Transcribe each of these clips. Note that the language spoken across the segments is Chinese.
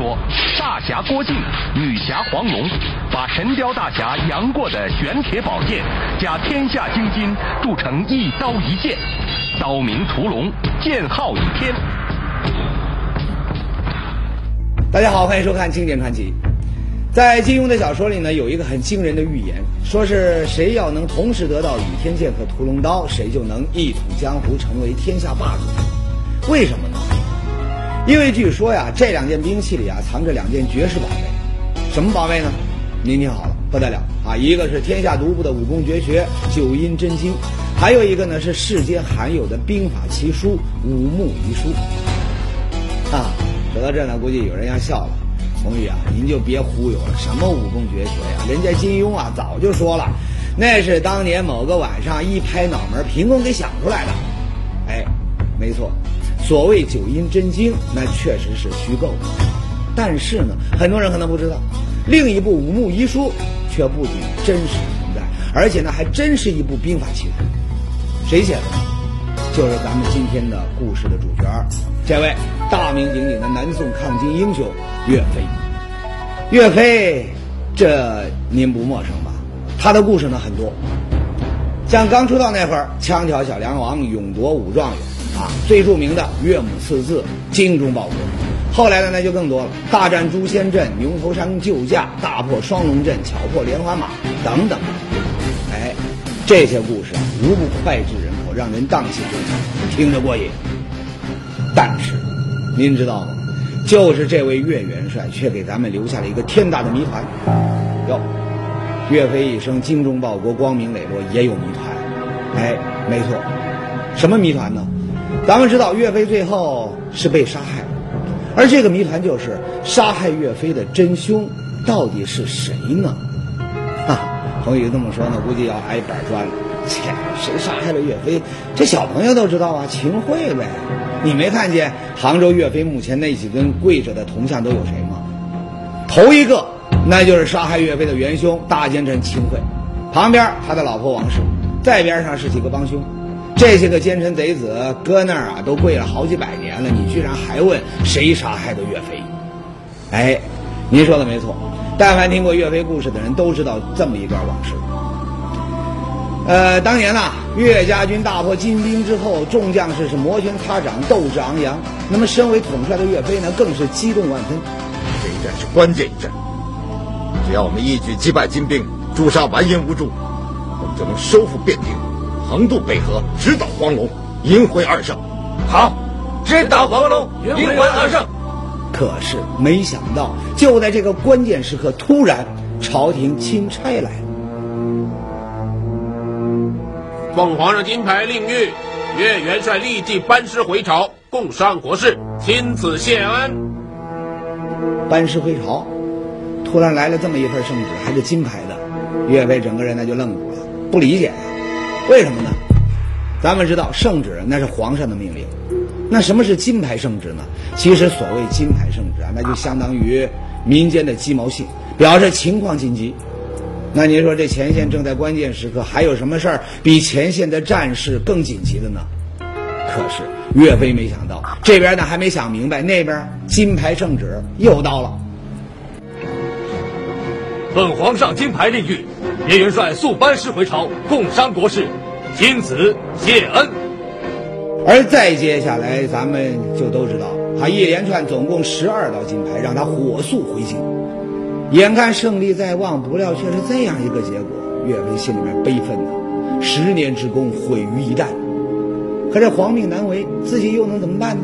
说，大侠郭靖、女侠黄蓉，把神雕大侠杨过的玄铁宝剑加天下精金铸成一刀一剑，刀名屠龙，剑号倚天。大家好，欢迎收看《经典传奇》。在金庸的小说里呢，有一个很惊人的预言，说是谁要能同时得到倚天剑和屠龙刀，谁就能一统江湖，成为天下霸主。为什么呢？因为据说呀，这两件兵器里啊，藏着两件绝世宝贝。什么宝贝呢？您听好了，不得了啊！一个是天下独步的武功绝学《九阴真经》，还有一个呢是世间罕有的兵法奇书《五木遗书》。啊，说到这呢，估计有人要笑了。红宇啊，您就别忽悠了，什么武功绝学呀？人家金庸啊早就说了，那是当年某个晚上一拍脑门，凭空给想出来的。哎，没错，所谓九阴真经，那确实是虚构的。但是呢，很多人可能不知道，另一部五木遗书却不仅真实存在，而且呢还真是一部兵法奇书。谁写的？就是咱们今天的故事的主角，这位大名鼎鼎的南宋抗金英雄岳飞。岳飞，这您不陌生吧？他的故事呢很多，像刚出道那会儿，枪挑小梁王，勇夺武状元啊，最著名的岳母刺字，精忠报国。后来的那就更多了，大战诛仙阵、牛头山救驾、大破双龙阵、巧破连环马等等。哎，这些故事啊无不脍炙人口，让人荡气回肠，听着过瘾。但是，您知道吗？就是这位岳元帅，却给咱们留下了一个天大的谜团。哟，岳飞一生精忠报国、光明磊落，也有谜团。哎，没错，什么谜团呢？咱们知道岳飞最后是被杀害。而这个谜团就是杀害岳飞的真凶到底是谁呢？啊，彭宇这么说呢，估计要挨板砖了。切，谁杀害了岳飞？这小朋友都知道啊，秦桧呗。你没看见杭州岳飞墓前那几尊跪着的铜像都有谁吗？头一个，那就是杀害岳飞的元凶大奸臣秦桧，旁边他的老婆王氏，再边上是几个帮凶。这些个奸臣贼子搁那儿啊，都跪了好几百年了，你居然还问谁杀害的岳飞？哎，您说的没错，但凡听过岳飞故事的人都知道这么一段往事。呃，当年呐，岳家军大破金兵之后，众将士是摩拳擦掌，斗志昂扬。那么，身为统帅的岳飞呢，更是激动万分。这一战是关键一战，只要我们一举击败金兵，诛杀完颜无助，我们就能收复汴京。横渡北河，直捣黄龙，迎回二圣。好，直捣黄龙，迎回二圣。可是没想到，就在这个关键时刻，突然朝廷钦差来了。奉皇上金牌令谕，岳元帅立即班师回朝，共商国事，亲自谢恩。班师回朝，突然来了这么一份圣旨，还是金牌的，岳飞整个人那就愣住了，不理解呀。为什么呢？咱们知道圣旨那是皇上的命令，那什么是金牌圣旨呢？其实所谓金牌圣旨啊，那就相当于民间的鸡毛信，表示情况紧急。那您说这前线正在关键时刻，还有什么事儿比前线的战事更紧急的呢？可是岳飞没想到，这边呢还没想明白，那边金牌圣旨又到了。奉皇上金牌令谕，叶元帅速班师回朝，共商国事，钦此谢恩。而再接下来，咱们就都知道，他一连串总共十二道金牌，让他火速回京。眼看胜利在望，不料却是这样一个结果，岳飞心里面悲愤呐，十年之功毁于一旦。可这皇命难违，自己又能怎么办呢？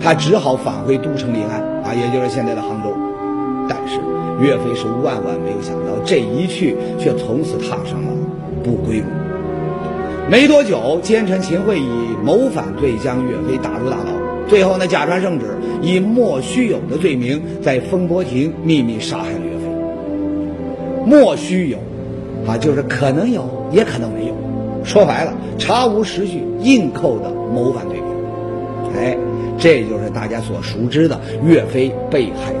他只好返回都城临安啊，也就是现在的杭州。岳飞是万万没有想到，这一去却从此踏上了不归路。没多久，奸臣秦桧以谋反罪将岳飞打入大牢，最后呢，假传圣旨，以莫须有的罪名，在风波亭秘密杀害了岳飞。莫须有，啊，就是可能有，也可能没有。说白了，查无实据，硬扣的谋反罪名。哎，这就是大家所熟知的岳飞被害。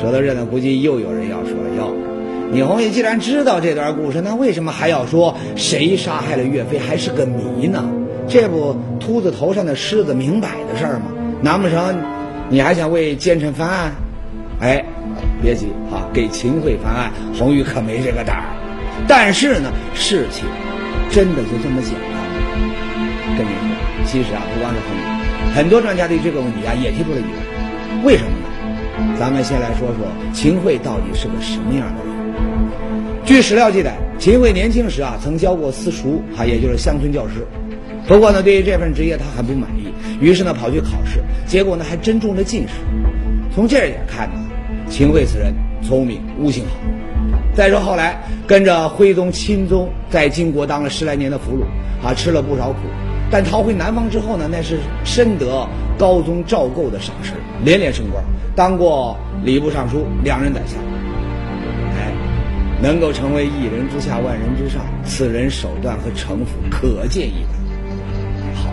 说到这呢，估计又有人要说了：哟，你红玉既然知道这段故事，那为什么还要说谁杀害了岳飞还是个谜呢？这不秃子头上的虱子明摆的事儿吗？难不成你还想为奸臣翻案？哎，别急啊，给秦桧翻案，红玉可没这个胆儿。但是呢，事情真的就这么简单吗？跟你说，其实啊，不光是红玉，很多专家对这个问题啊也提出了疑问。为什么？咱们先来说说秦桧到底是个什么样的人。据史料记载，秦桧年轻时啊，曾教过私塾，啊，也就是乡村教师。不过呢，对于这份职业他很不满意，于是呢跑去考试，结果呢还真中了进士。从这一点看呢，秦桧此人聪明，悟性好。再说后来跟着徽宗、钦宗在金国当了十来年的俘虏，啊，吃了不少苦。但逃回南方之后呢，那是深得高宗赵构的赏识，连连升官，当过礼部尚书、两任宰相。哎，能够成为一人之下、万人之上，此人手段和城府可见一斑。好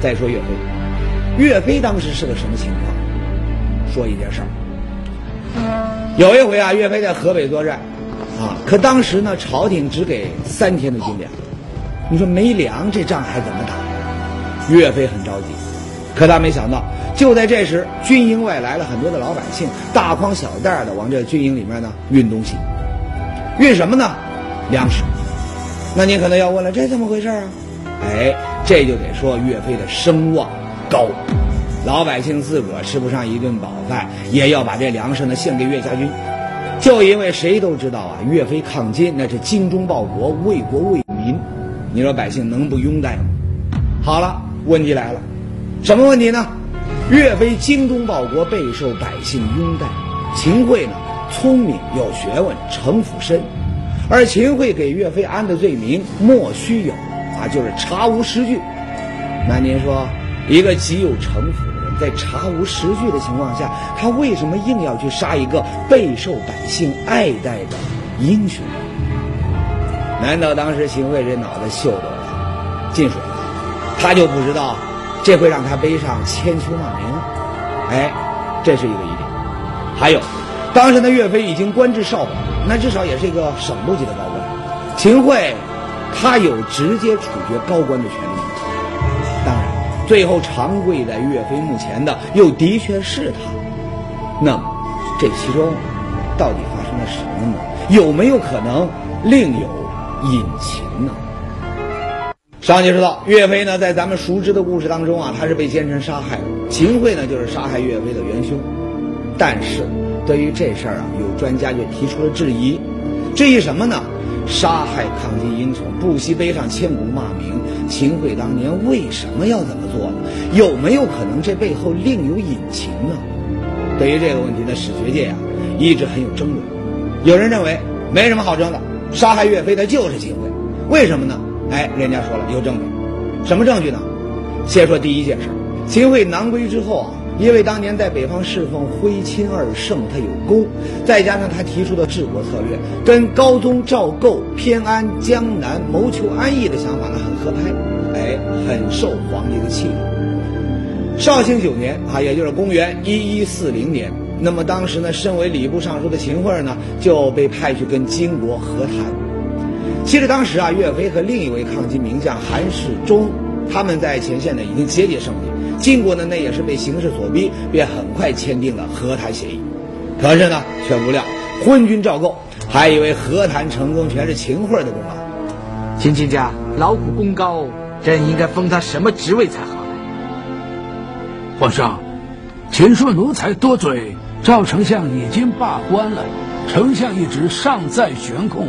再说岳飞，岳飞当时是个什么情况？说一件事儿。有一回啊，岳飞在河北作战，啊，可当时呢，朝廷只给三天的军粮。你说没粮，这仗还怎么打？岳飞很着急，可他没想到，就在这时，军营外来了很多的老百姓，大筐小袋的往这军营里面呢运东西。运什么呢？粮食。那您可能要问了，这怎么回事啊？哎。这就得说岳飞的声望高，老百姓自个儿吃不上一顿饱饭，也要把这粮食呢献给岳家军。就因为谁都知道啊，岳飞抗金那是精忠报国、为国为民，你说百姓能不拥戴吗？好了，问题来了，什么问题呢？岳飞精忠报国，备受百姓拥戴；秦桧呢，聪明有学问，城府深，而秦桧给岳飞安的罪名莫须有。啊，就是查无实据。那您说，一个极有城府的人，在查无实据的情况下，他为什么硬要去杀一个备受百姓爱戴的英雄？难道当时秦桧这脑袋秀逗了，进水了？他就不知道这会让他背上千秋骂名？哎，这是一个疑点。还有，当时的岳飞已经官至少保，那至少也是一个省部级的高官。秦桧。他有直接处决高官的权利，当然，最后长跪在岳飞墓前的又的确是他。那么，这其中到底发生了什么呢？有没有可能另有隐情呢？上集说到，岳飞呢，在咱们熟知的故事当中啊，他是被奸臣杀害的。秦桧呢，就是杀害岳飞的元凶。但是，对于这事儿啊，有专家就提出了质疑。质疑什么呢？杀害抗金英雄，不惜背上千古骂名。秦桧当年为什么要这么做呢？有没有可能这背后另有隐情呢？对于这个问题呢，史学界啊一直很有争论。有人认为没什么好争的，杀害岳飞的就是秦桧。为什么呢？哎，人家说了有证据，什么证据呢？先说第一件事，秦桧南归之后啊。因为当年在北方侍奉徽钦二圣，他有功，再加上他提出的治国策略，跟高宗赵构偏安江南、谋求安逸的想法呢很合拍，哎，很受皇帝的器重。绍兴九年啊，也就是公元一一四零年，那么当时呢，身为礼部尚书的秦桧呢，就被派去跟金国和谈。其实当时啊，岳飞和另一位抗金名将韩世忠，他们在前线呢已经节节胜利。金国呢，那也是被形势所逼，便很快签订了和谈协议。可是呢，却不料昏君赵构还以为和谈成功全是秦桧的功劳。秦卿家劳苦功高，朕应该封他什么职位才好？皇上，秦顺奴才多嘴，赵丞相已经罢官了，丞相一职尚在悬空。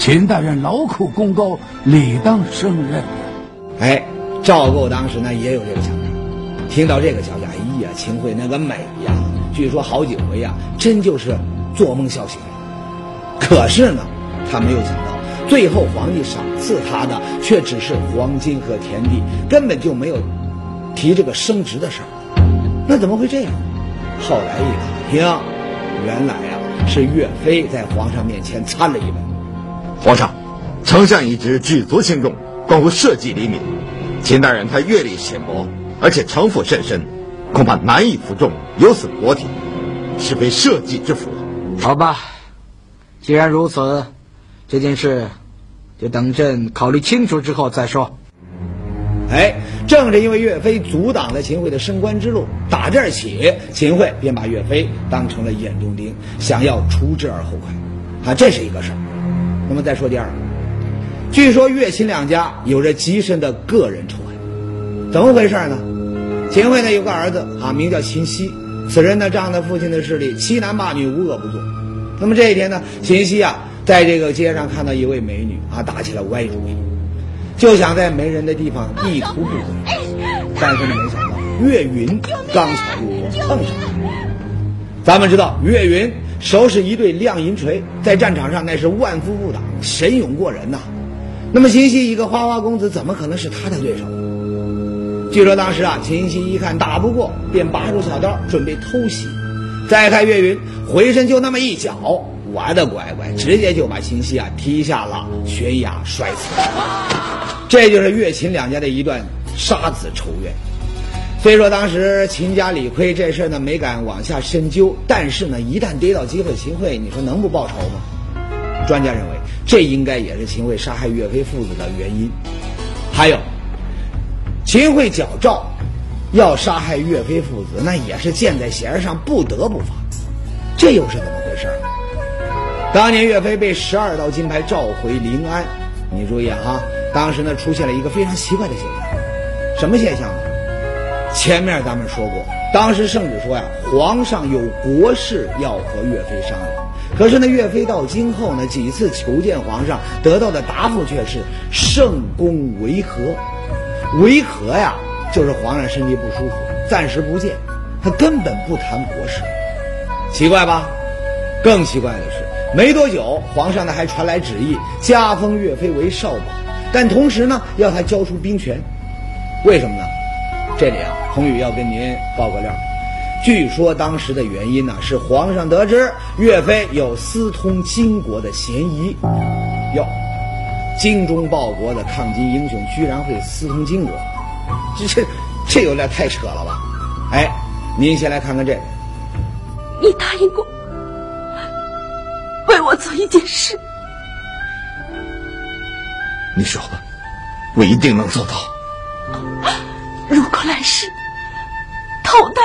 秦大人劳苦功高，理当胜任。哎，赵构当时呢也有这个想法。听到这个消息，哎呀，秦桧那个美呀！据说好几回呀，真就是做梦笑醒。可是呢，他没有想到，最后皇帝赏赐他的却只是黄金和田地，根本就没有提这个升职的事儿。那怎么会这样？后来一打听，原来呀是岳飞在皇上面前参了一本。皇上，丞相一职举足轻重，关乎社稷黎民。秦大人他阅历浅薄。而且城府甚深，恐怕难以服众，有损国体，是非社稷之福。好吧，既然如此，这件事就等朕考虑清楚之后再说。哎，正是因为岳飞阻挡了秦桧的升官之路，打这儿起，秦桧便把岳飞当成了眼中钉，想要除之而后快。啊，这是一个事儿。那么再说第二个，据说岳秦两家有着极深的个人仇恨，怎么回事呢？秦桧呢有个儿子啊，名叫秦熙，此人呢仗着父亲的势力，欺男霸女，无恶不作。那么这一天呢，秦熙啊在这个街上看到一位美女啊，打起了歪主意。就想在没人的地方一图不轨，但是呢，没想到岳云刚巧路过碰上了。咱们知道岳云手使一对亮银锤，在战场上那是万夫不挡，神勇过人呐。那么秦熙一个花花公子，怎么可能是他的对手？据说当时啊，秦熙一看打不过，便拔出小刀准备偷袭。再看岳云回身就那么一脚，我的乖乖，直接就把秦熙啊踢下了悬崖，摔死。这就是岳秦两家的一段杀子仇怨。虽说当时秦家理亏这事呢没敢往下深究，但是呢，一旦逮到机会，秦桧你说能不报仇吗？专家认为，这应该也是秦桧杀害岳飞父子的原因。还有，秦桧矫诏要杀害岳飞父子，那也是箭在弦上，不得不发。这又是怎么回事？当年岳飞被十二道金牌召回临安，你注意啊！当时呢，出现了一个非常奇怪的现象，什么现象呢？前面咱们说过，当时圣旨说呀，皇上有国事要和岳飞商量。可是呢，岳飞到京后呢，几次求见皇上，得到的答复却是圣公维和。维和呀，就是皇上身体不舒服，暂时不见，他根本不谈国事。奇怪吧？更奇怪的是，没多久，皇上呢还传来旨意，加封岳飞为少保。但同时呢，要他交出兵权，为什么呢？这里啊，宏宇要跟您爆个料。据说当时的原因呢，是皇上得知岳飞有私通金国的嫌疑。哟，精忠报国的抗金英雄居然会私通金国，这这这有点太扯了吧？哎，您先来看看这个。你答应过为我做一件事。你说吧，我一定能做到。如果来世投胎，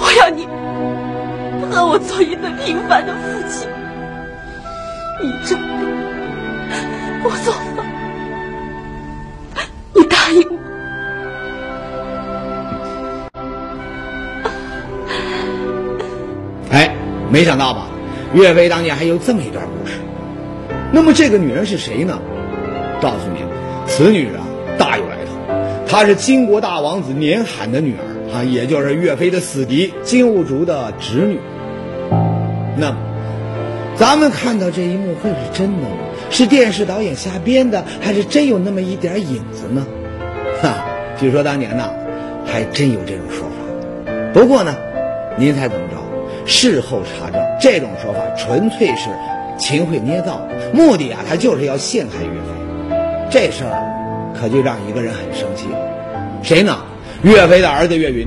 我要你和我做一对平凡的夫妻，你种地，我做饭，你答应我？哎，没想到吧？岳飞当年还有这么一段故事。那么这个女人是谁呢？告诉你，此女人，她是金国大王子年罕的女儿啊，也就是岳飞的死敌金兀术的侄女。那，咱们看到这一幕会是真的吗？是电视导演瞎编的，还是真有那么一点影子呢？哈，据说当年呢，还真有这种说法。不过呢，您猜怎么着？事后查证，这种说法纯粹是。秦桧捏造，目的啊，他就是要陷害岳飞。这事儿可就让一个人很生气了，谁呢？岳飞的儿子岳云。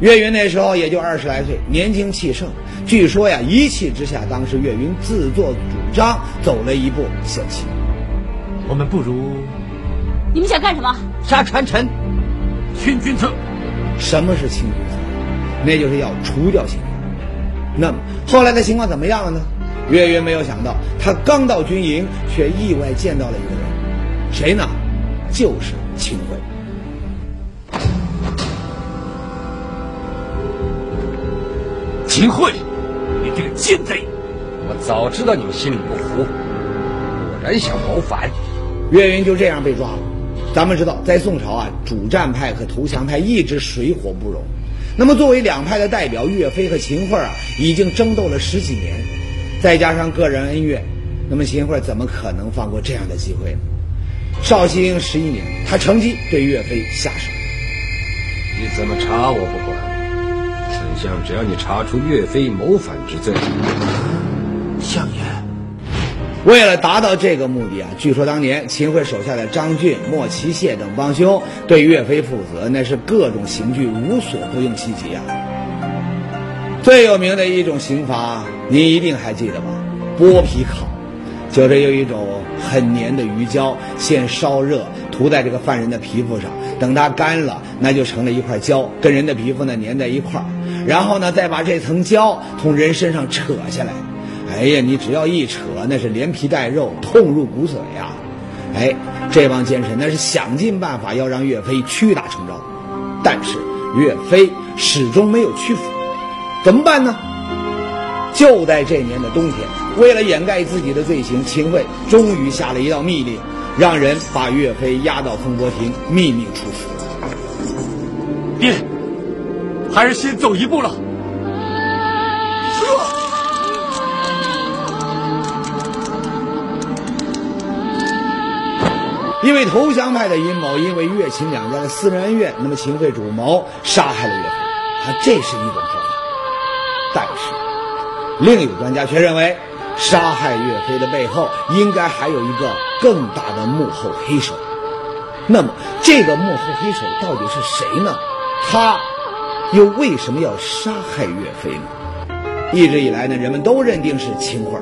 岳云那时候也就二十来岁，年轻气盛。据说呀，一气之下，当时岳云自作主张走了一步险棋。我们不如……你们想干什么？杀传臣，清君侧。什么是清君侧？那就是要除掉秦桧。那么后来的情况怎么样了呢？岳云没有想到，他刚到军营，却意外见到了一个人，谁呢？就是秦桧。秦桧，你这个奸贼！我早知道你们心里不服，果然想谋反。岳云就这样被抓了。咱们知道，在宋朝啊，主战派和投降派一直水火不容。那么，作为两派的代表，岳飞和秦桧啊，已经争斗了十几年。再加上个人恩怨，那么秦桧怎么可能放过这样的机会呢？绍兴十一年，他乘机对岳飞下手。你怎么查我不管，丞相只要你查出岳飞谋反之罪。相爷，为了达到这个目的啊，据说当年秦桧手下的张俊、莫奇谢等帮凶对岳飞父子那是各种刑具无所不用其极啊。最有名的一种刑罚。你一定还记得吧？剥皮烤，就是用一种很黏的鱼胶，先烧热，涂在这个犯人的皮肤上，等它干了，那就成了一块胶，跟人的皮肤呢粘在一块儿。然后呢，再把这层胶从人身上扯下来。哎呀，你只要一扯，那是连皮带肉，痛入骨髓呀！哎，这帮奸臣那是想尽办法要让岳飞屈打成招，但是岳飞始终没有屈服，怎么办呢？就在这年的冬天，为了掩盖自己的罪行，秦桧终于下了一道密令，让人把岳飞押到风波亭，秘密处死。爹，还是先走一步了。因为投降派的阴谋，因为岳秦两家的私人恩怨，那么秦桧主谋杀害了岳飞，啊，这是一种说法。但是，另有专家却认为，杀害岳飞的背后应该还有一个更大的幕后黑手。那么，这个幕后黑手到底是谁呢？他又为什么要杀害岳飞呢？一直以来呢，人们都认定是秦桧，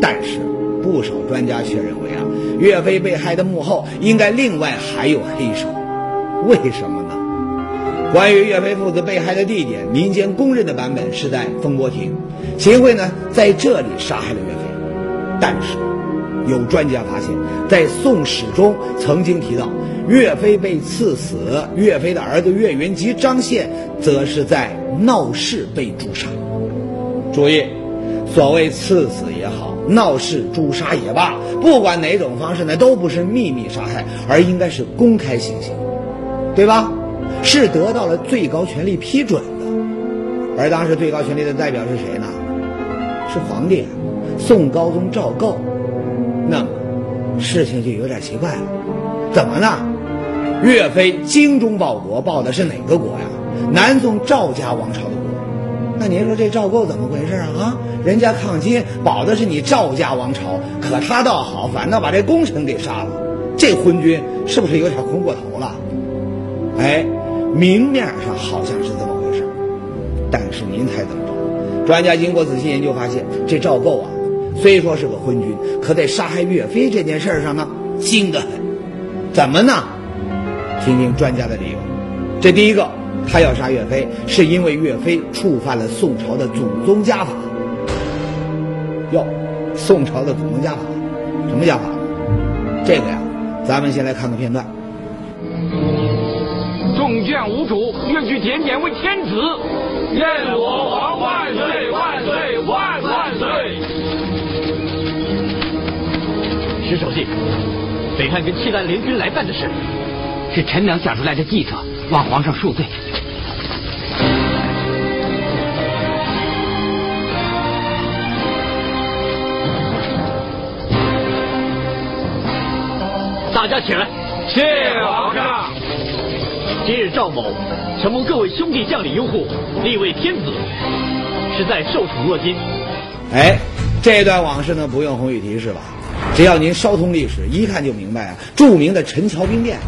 但是不少专家却认为啊。岳飞被害的幕后应该另外还有黑手，为什么呢？关于岳飞父子被害的地点，民间公认的版本是在风波亭，秦桧呢在这里杀害了岳飞。但是，有专家发现，在《宋史》中曾经提到，岳飞被赐死，岳飞的儿子岳云及张宪则是在闹市被诛杀。注意，所谓赐死也好。闹事、诛杀也罢，不管哪种方式呢，都不是秘密杀害，而应该是公开行刑，对吧？是得到了最高权力批准的。而当时最高权力的代表是谁呢？是皇帝，宋高宗赵构。那么事情就有点奇怪了，怎么呢？岳飞精忠报国，报的是哪个国呀？南宋赵家王朝的国。那您说这赵构怎么回事啊？啊？人家抗金保的是你赵家王朝，可他倒好，反倒把这功臣给杀了，这昏君是不是有点昏过头了？哎，明面上好像是这么回事，但是您猜怎么着？专家经过仔细研究发现，这赵构啊，虽说是个昏君，可在杀害岳飞这件事上呢，精得很。怎么呢？听听专家的理由。这第一个，他要杀岳飞，是因为岳飞触犯了宋朝的祖宗家法。哟，宋朝的祖宗家法，什么家法？这个呀，咱们先来看个片段。众将无主，愿举点点为天子。愿我王万岁万岁万石守信，北汉跟契丹联军来犯的事，是陈娘想出来的计策，望皇上恕罪。大家起来！谢皇上。今日赵某承蒙各位兄弟将领拥护，立为天子，实在受宠若惊。哎，这段往事呢，不用红雨提示吧？只要您稍通历史，一看就明白啊。著名的陈桥兵变，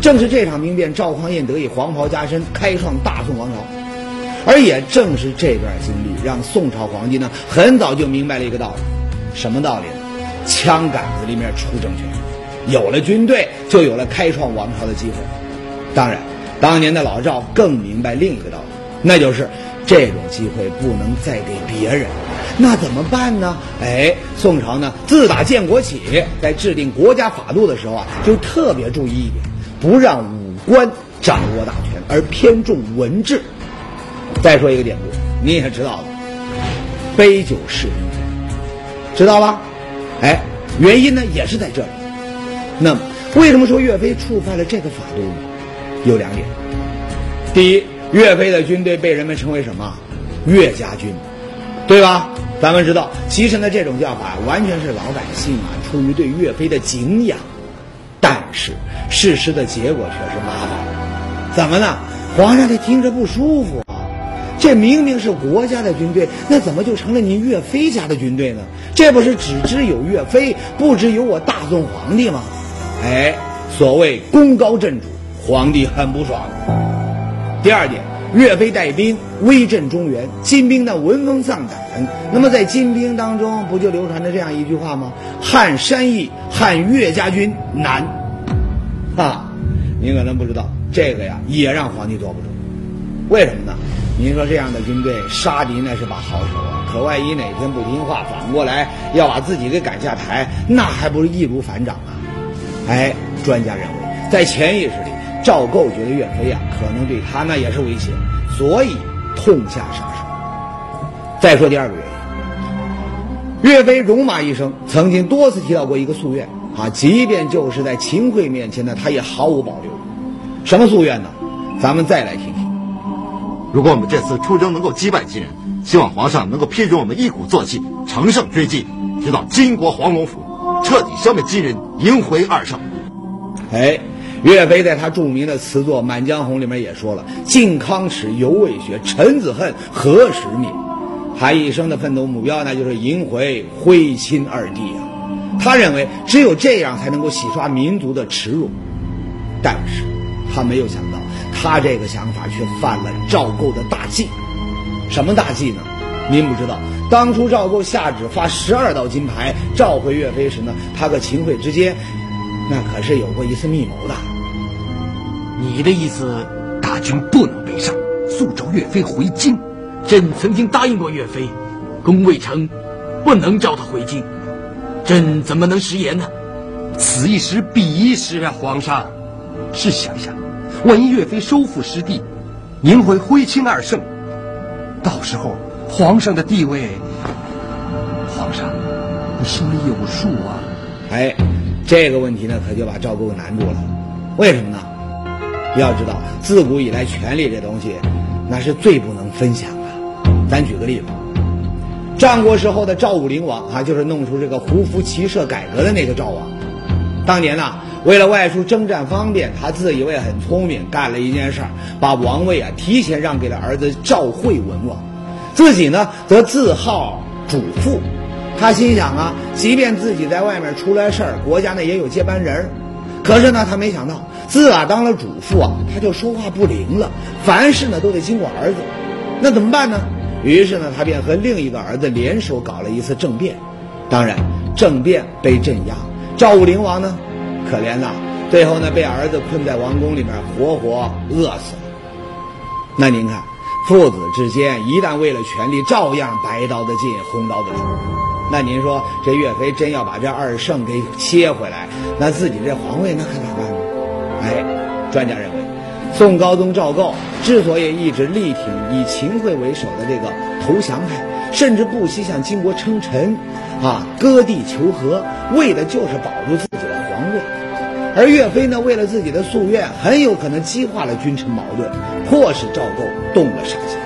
正是这场兵变，赵匡胤得以黄袍加身，开创大宋王朝。而也正是这段经历，让宋朝皇帝呢，很早就明白了一个道理，什么道理呢？枪杆子里面出政权。有了军队，就有了开创王朝的机会。当然，当年的老赵更明白另一个道理，那就是这种机会不能再给别人。那怎么办呢？哎，宋朝呢，自打建国起，在制定国家法度的时候啊，就特别注意一点，不让武官掌握大权，而偏重文治。再说一个典故，你也知道的，杯酒释人知道吧？哎，原因呢也是在这里。那么，为什么说岳飞触犯了这个法度呢？有两点。第一，岳飞的军队被人们称为什么？岳家军，对吧？咱们知道，其实呢，这种叫法完全是老百姓啊出于对岳飞的敬仰。但是，事实的结果却是麻烦。怎么呢？皇上他听着不舒服啊！这明明是国家的军队，那怎么就成了您岳飞家的军队呢？这不是只知有岳飞，不知有我大宋皇帝吗？哎，所谓功高震主，皇帝很不爽。第二点，岳飞带兵威震中原，金兵呢闻风丧胆。那么在金兵当中，不就流传着这样一句话吗？撼山易，撼岳家军难。啊，您可能不知道，这个呀也让皇帝坐不住。为什么呢？您说这样的军队杀敌那是把好手啊，可万一哪天不听话，反过来要把自己给赶下台，那还不是易如反掌啊？哎，专家认为，在潜意识里，赵构觉得岳飞呀可能对他那也是威胁，所以痛下杀手。再说第二个原因，岳飞戎马一生，曾经多次提到过一个夙愿啊，即便就是在秦桧面前呢，他也毫无保留。什么夙愿呢？咱们再来听听。如果我们这次出征能够击败金人，希望皇上能够批准我们一鼓作气，乘胜追击，直到金国黄龙府，彻底消灭金人，迎回二圣。哎，岳飞在他著名的词作《满江红》里面也说了：“靖康耻，犹未雪；臣子恨，何时灭？”他一生的奋斗目标，那就是赢回徽钦二帝啊！他认为只有这样才能够洗刷民族的耻辱。但是，他没有想到。他这个想法却犯了赵构的大忌，什么大忌呢？您不知道，当初赵构下旨发十二道金牌召回岳飞时呢，他和秦桧之间，那可是有过一次密谋的。你的意思，大军不能北上，速召岳飞回京。朕曾经答应过岳飞，攻未成，不能召他回京。朕怎么能食言呢？此一时，彼一时啊，皇上，试想想。万一岳飞收复失地，赢回徽钦二圣，到时候皇上的地位，皇上，你心里有数啊！哎，这个问题呢，可就把赵构难住了。为什么呢？要知道，自古以来，权力这东西，那是最不能分享的。咱举个例子，战国时候的赵武灵王啊，就是弄出这个胡服骑射改革的那个赵王。当年呢。为了外出征战方便，他自以为很聪明，干了一件事儿，把王位啊提前让给了儿子赵惠文王，自己呢则自号主父。他心想啊，即便自己在外面出了事儿，国家呢也有接班人儿。可是呢，他没想到自打当了主父啊，他就说话不灵了，凡事呢都得经过儿子。那怎么办呢？于是呢，他便和另一个儿子联手搞了一次政变。当然，政变被镇压，赵武灵王呢？可怜呐，最后呢被儿子困在王宫里面，活活饿死了。那您看，父子之间一旦为了权力，照样白刀子进红刀子出。那您说这岳飞真要把这二圣给切回来，那自己这皇位那可咋办呢？哎，专家认为，宋高宗赵构之所以一直力挺以秦桧为首的这个投降派，甚至不惜向金国称臣，啊，割地求和，为的就是保住自己的。皇位，而岳飞呢，为了自己的夙愿，很有可能激化了君臣矛盾，迫使赵构动了杀心。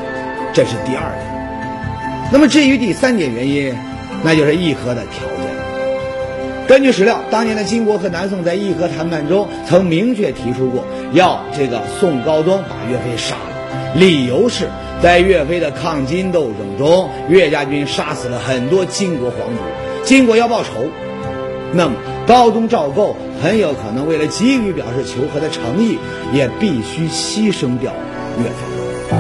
这是第二点。那么至于第三点原因，那就是议和的条件。根据史料，当年的金国和南宋在议和谈判中，曾明确提出过要这个宋高宗把岳飞杀了，理由是在岳飞的抗金斗争中，岳家军杀死了很多金国皇族，金国要报仇。那么。高宗赵构很有可能为了急于表示求和的诚意，也必须牺牲掉岳飞。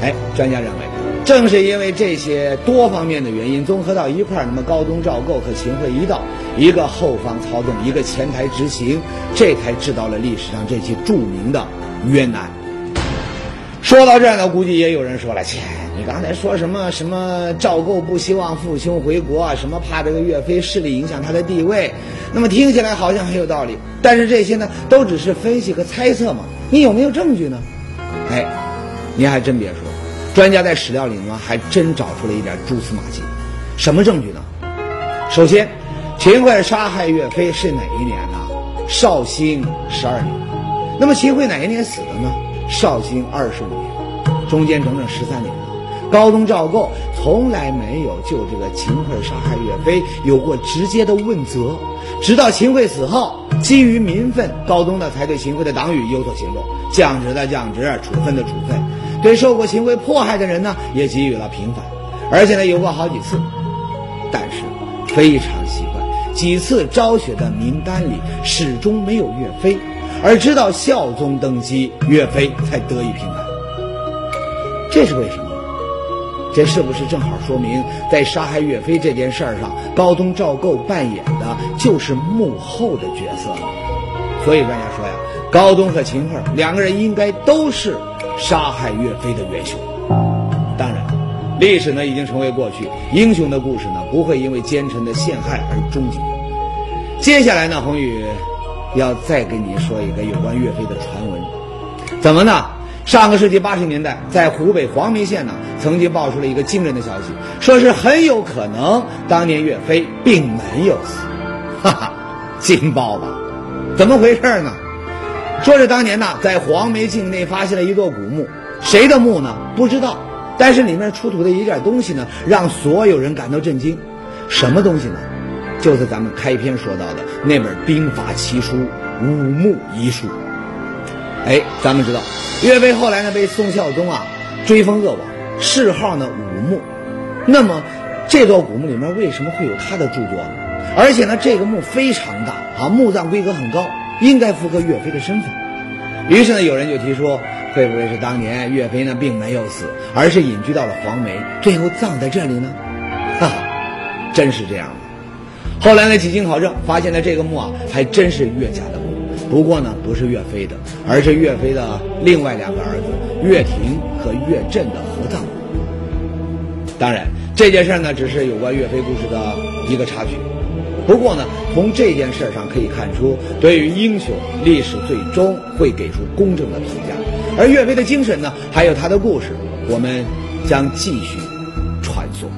哎，专家认为，正是因为这些多方面的原因综合到一块儿，那么高宗赵构和秦桧一道，一个后方操纵，一个前台执行，这才制造了历史上这起著名的冤案。说到这儿呢，估计也有人说了，切。你刚才说什么什么赵构不希望父兄回国啊，什么怕这个岳飞势力影响他的地位，那么听起来好像很有道理。但是这些呢，都只是分析和猜测嘛。你有没有证据呢？哎，您还真别说，专家在史料里呢，还真找出了一点蛛丝马迹。什么证据呢？首先，秦桧杀害岳飞是哪一年呢？绍兴十二年。那么秦桧哪一年死的呢？绍兴二十五年，中间整整十三年。高宗赵构从来没有就这个秦桧杀害岳飞有过直接的问责，直到秦桧死后，基于民愤，高宗呢才对秦桧的党羽有所行动，降职的降职，处分的处分，对受过秦桧迫害的人呢也给予了平反，而且呢有过好几次，但是非常奇怪，几次昭雪的名单里始终没有岳飞，而直到孝宗登基，岳飞才得以平反。这是为什么？这是不是正好说明，在杀害岳飞这件事儿上，高宗赵构扮演的就是幕后的角色呢？所以专家说呀，高宗和秦桧两个人应该都是杀害岳飞的元凶。当然，历史呢已经成为过去，英雄的故事呢不会因为奸臣的陷害而终结。接下来呢，宏宇要再跟你说一个有关岳飞的传闻，怎么呢？上个世纪八十年代，在湖北黄梅县呢，曾经爆出了一个惊人的消息，说是很有可能当年岳飞并没有死，哈哈，惊爆吧？怎么回事呢？说是当年呢，在黄梅境内发现了一座古墓，谁的墓呢？不知道，但是里面出土的一件东西呢，让所有人感到震惊。什么东西呢？就是咱们开篇说到的那本兵法奇书《武穆遗书》。哎，咱们知道。岳飞后来呢被宋孝宗啊追封鄂王，谥号呢武穆。那么这座古墓里面为什么会有他的著作呢？而且呢这个墓非常大啊，墓葬规格很高，应该符合岳飞的身份。于是呢有人就提出，会不会是当年岳飞呢并没有死，而是隐居到了黄梅，最后葬在这里呢？哈，真是这样吗？后来呢几经考证，发现了这个墓啊还真是岳家的墓。不过呢，不是岳飞的，而是岳飞的另外两个儿子岳霆和岳震的合葬。当然，这件事呢，只是有关岳飞故事的一个插曲。不过呢，从这件事上可以看出，对于英雄，历史最终会给出公正的评价。而岳飞的精神呢，还有他的故事，我们将继续传颂。